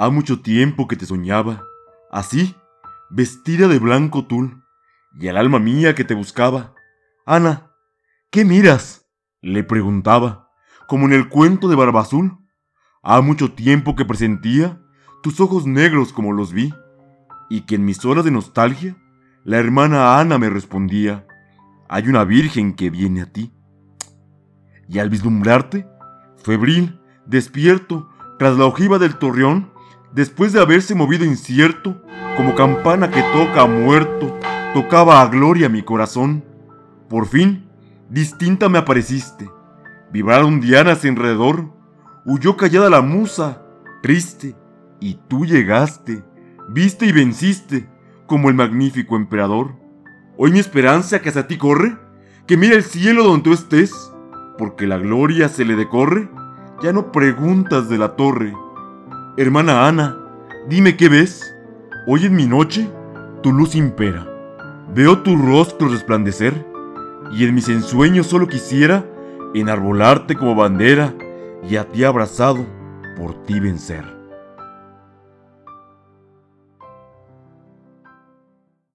Ha mucho tiempo que te soñaba, así, vestida de blanco tul, y el alma mía que te buscaba. Ana, ¿qué miras? le preguntaba, como en el cuento de Barba Azul. Ha mucho tiempo que presentía tus ojos negros como los vi, y que en mis horas de nostalgia, la hermana Ana me respondía, hay una virgen que viene a ti. Y al vislumbrarte, febril, despierto, tras la ojiva del torreón, después de haberse movido incierto, como campana que toca a muerto, tocaba a gloria mi corazón. Por fin, distinta me apareciste. Vibraron dianas alrededor, huyó callada la musa, triste, y tú llegaste, viste y venciste, como el magnífico emperador. Hoy mi esperanza que hacia ti corre, que mira el cielo donde tú estés, porque la gloria se le decorre, ya no preguntas de la torre. Hermana Ana, dime qué ves. Hoy en mi noche tu luz impera. Veo tu rostro resplandecer y en mis ensueños solo quisiera enarbolarte como bandera y a ti abrazado por ti vencer.